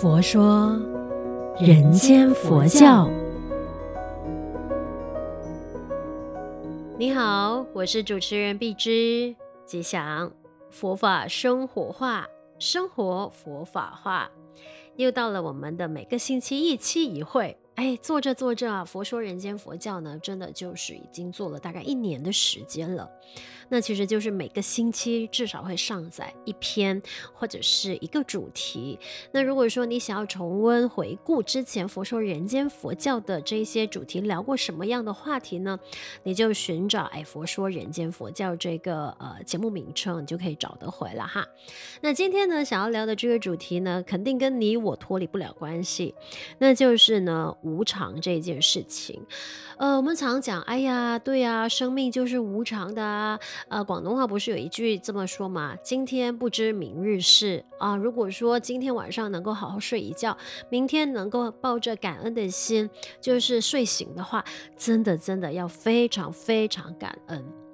佛说人间佛教。你好，我是主持人碧芝，吉祥佛法生活化，生活佛法化，又到了我们的每个星期一期一会。哎，做着做着啊，佛说人间佛教呢，真的就是已经做了大概一年的时间了。那其实就是每个星期至少会上载一篇或者是一个主题。那如果说你想要重温回顾之前佛说人间佛教的这些主题聊过什么样的话题呢？你就寻找哎佛说人间佛教这个呃节目名称，你就可以找得回了哈。那今天呢，想要聊的这个主题呢，肯定跟你我脱离不了关系，那就是呢无常这件事情。呃，我们常讲，哎呀，对呀，生命就是无常的啊。呃，广东话不是有一句这么说吗？今天不知明日事啊。如果说今天晚上能够好好睡一觉，明天能够抱着感恩的心，就是睡醒的话，真的真的要非常非常感恩。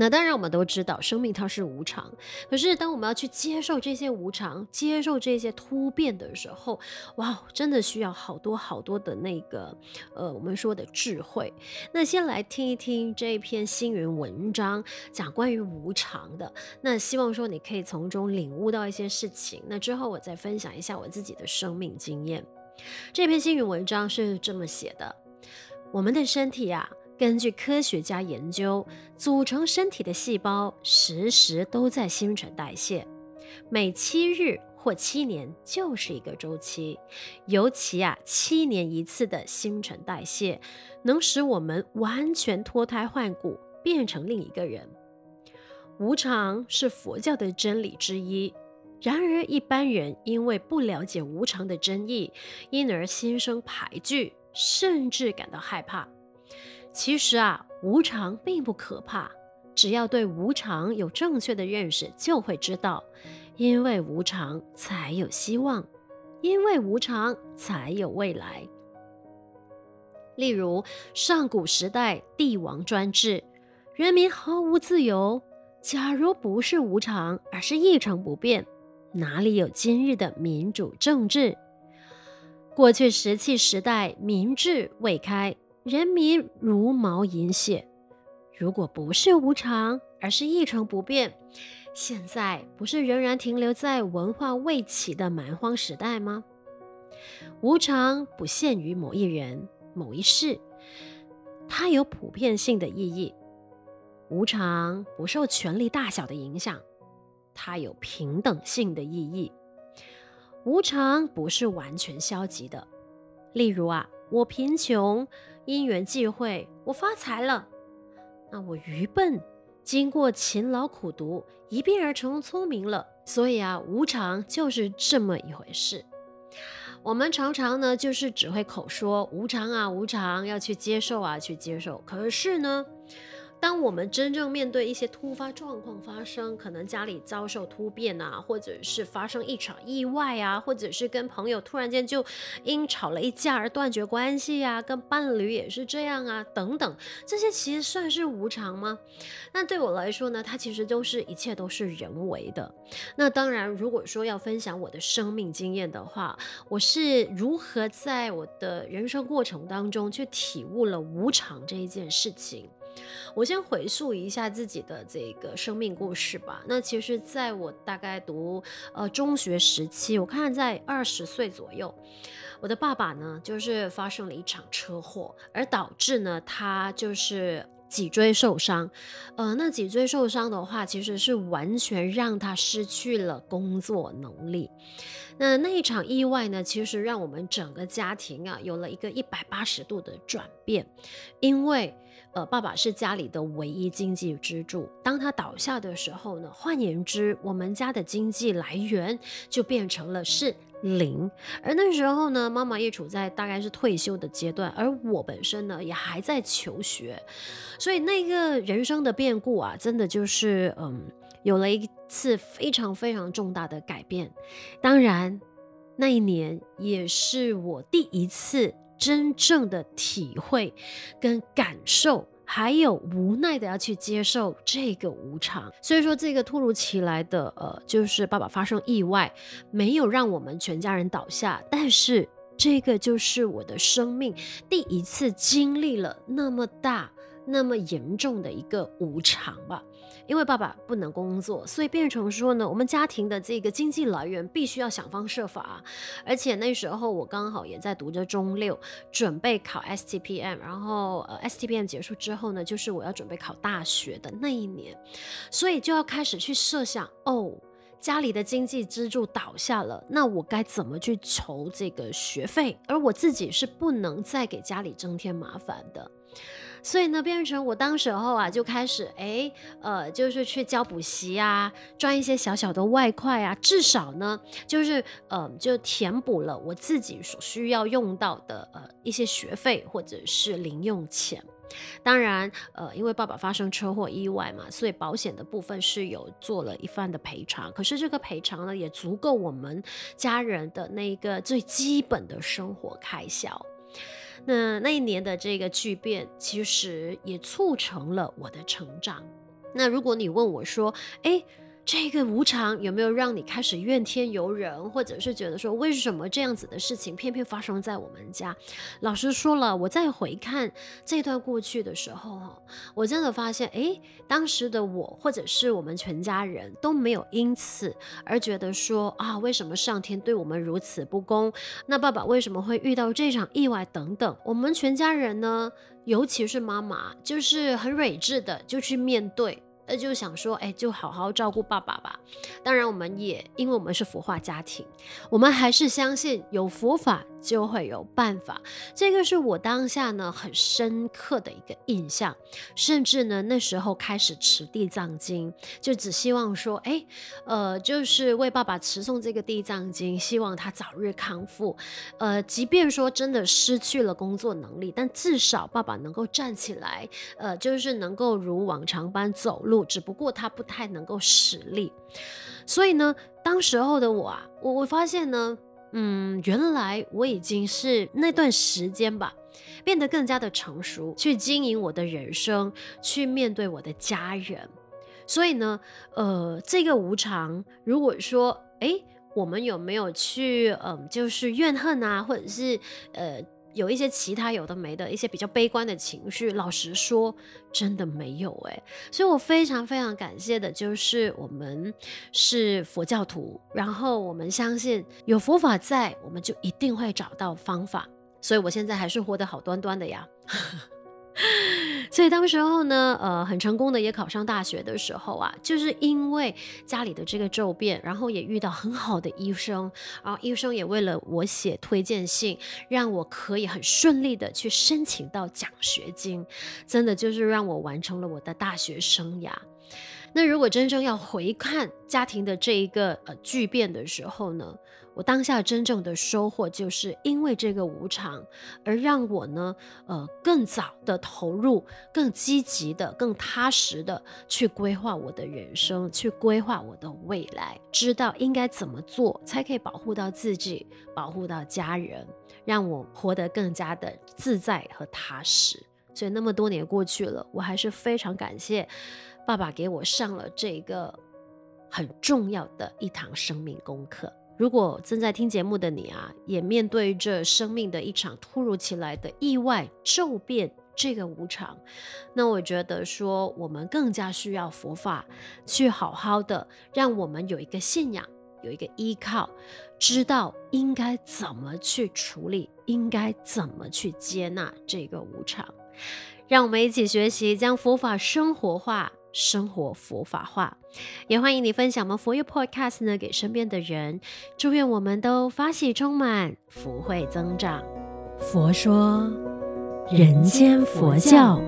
那当然，我们都知道生命它是无常。可是，当我们要去接受这些无常、接受这些突变的时候，哇，真的需要好多好多的那个，呃，我们说的智慧。那先来听一听这一篇星云文章，讲关于无常的。那希望说你可以从中领悟到一些事情。那之后我再分享一下我自己的生命经验。这篇星云文章是这么写的：我们的身体啊。根据科学家研究，组成身体的细胞时时都在新陈代谢，每七日或七年就是一个周期。尤其啊，七年一次的新陈代谢，能使我们完全脱胎换骨，变成另一个人。无常是佛教的真理之一，然而一般人因为不了解无常的真义，因而心生排拒，甚至感到害怕。其实啊，无常并不可怕，只要对无常有正确的认识，就会知道，因为无常才有希望，因为无常才有未来。例如，上古时代帝王专制，人民毫无自由。假如不是无常，而是一成不变，哪里有今日的民主政治？过去石器时代，民智未开。人民茹毛饮血，如果不是无常，而是一成不变，现在不是仍然停留在文化未起的蛮荒时代吗？无常不限于某一人、某一事，它有普遍性的意义。无常不受权力大小的影响，它有平等性的意义。无常不是完全消极的，例如啊，我贫穷。因缘际会，我发财了。那我愚笨，经过勤劳苦读，一变而成聪明了。所以啊，无常就是这么一回事。我们常常呢，就是只会口说无常啊，无常，要去接受啊，去接受。可是呢，当我们真正面对一些突发状况发生，可能家里遭受突变啊，或者是发生一场意外啊，或者是跟朋友突然间就因吵了一架而断绝关系啊，跟伴侣也是这样啊，等等，这些其实算是无常吗？那对我来说呢，它其实都是一切都是人为的。那当然，如果说要分享我的生命经验的话，我是如何在我的人生过程当中去体悟了无常这一件事情。我先回溯一下自己的这个生命故事吧。那其实，在我大概读呃中学时期，我看在二十岁左右，我的爸爸呢就是发生了一场车祸，而导致呢他就是脊椎受伤。呃，那脊椎受伤的话，其实是完全让他失去了工作能力。那那一场意外呢，其实让我们整个家庭啊有了一个一百八十度的转变，因为。呃，爸爸是家里的唯一经济支柱。当他倒下的时候呢，换言之，我们家的经济来源就变成了是零。而那时候呢，妈妈也处在大概是退休的阶段，而我本身呢也还在求学，所以那个人生的变故啊，真的就是嗯，有了一次非常非常重大的改变。当然，那一年也是我第一次。真正的体会跟感受，还有无奈的要去接受这个无常。所以说，这个突如其来的呃，就是爸爸发生意外，没有让我们全家人倒下，但是这个就是我的生命第一次经历了那么大。那么严重的一个无常吧，因为爸爸不能工作，所以变成说呢，我们家庭的这个经济来源必须要想方设法。而且那时候我刚好也在读着中六，准备考 STPM，然后呃 STPM 结束之后呢，就是我要准备考大学的那一年，所以就要开始去设想哦，家里的经济支柱倒下了，那我该怎么去筹这个学费？而我自己是不能再给家里增添麻烦的。所以呢，变成我当时候啊，就开始哎，呃，就是去教补习啊，赚一些小小的外快啊，至少呢，就是呃，就填补了我自己所需要用到的呃一些学费或者是零用钱。当然，呃，因为爸爸发生车祸意外嘛，所以保险的部分是有做了一番的赔偿。可是这个赔偿呢，也足够我们家人的那一个最基本的生活开销。那那一年的这个巨变，其实也促成了我的成长。那如果你问我说，诶……这个无常有没有让你开始怨天尤人，或者是觉得说，为什么这样子的事情偏偏发生在我们家？老师说了，我再回看这段过去的时候，哈，我真的发现，诶，当时的我或者是我们全家人都没有因此而觉得说啊，为什么上天对我们如此不公？那爸爸为什么会遇到这场意外等等？我们全家人呢，尤其是妈妈，就是很睿智的就去面对。那就想说，哎，就好好照顾爸爸吧。当然，我们也因为我们是佛化家庭，我们还是相信有佛法就会有办法。这个是我当下呢很深刻的一个印象。甚至呢那时候开始持地藏经，就只希望说，哎，呃，就是为爸爸持诵这个地藏经，希望他早日康复。呃，即便说真的失去了工作能力，但至少爸爸能够站起来，呃，就是能够如往常般走路。只不过他不太能够使力，所以呢，当时候的我啊，我我发现呢，嗯，原来我已经是那段时间吧，变得更加的成熟，去经营我的人生，去面对我的家人。所以呢，呃，这个无常，如果说，哎，我们有没有去，嗯，就是怨恨啊，或者是，呃。有一些其他有的没的一些比较悲观的情绪，老实说，真的没有哎，所以我非常非常感谢的就是我们是佛教徒，然后我们相信有佛法在，我们就一定会找到方法，所以我现在还是活得好端端的呀。所以当时候呢，呃，很成功的也考上大学的时候啊，就是因为家里的这个骤变，然后也遇到很好的医生，然后医生也为了我写推荐信，让我可以很顺利的去申请到奖学金，真的就是让我完成了我的大学生涯。那如果真正要回看家庭的这一个呃巨变的时候呢，当下真正的收获，就是因为这个无常，而让我呢，呃，更早的投入，更积极的、更踏实的去规划我的人生，去规划我的未来，知道应该怎么做才可以保护到自己，保护到家人，让我活得更加的自在和踏实。所以那么多年过去了，我还是非常感谢爸爸给我上了这个很重要的一堂生命功课。如果正在听节目的你啊，也面对着生命的一场突如其来的意外骤变，这个无常，那我觉得说我们更加需要佛法，去好好的让我们有一个信仰，有一个依靠，知道应该怎么去处理，应该怎么去接纳这个无常。让我们一起学习，将佛法生活化。生活佛法化，也欢迎你分享我们佛友 Podcast 呢给身边的人。祝愿我们都发喜充满，福慧增长。佛说，人间佛教。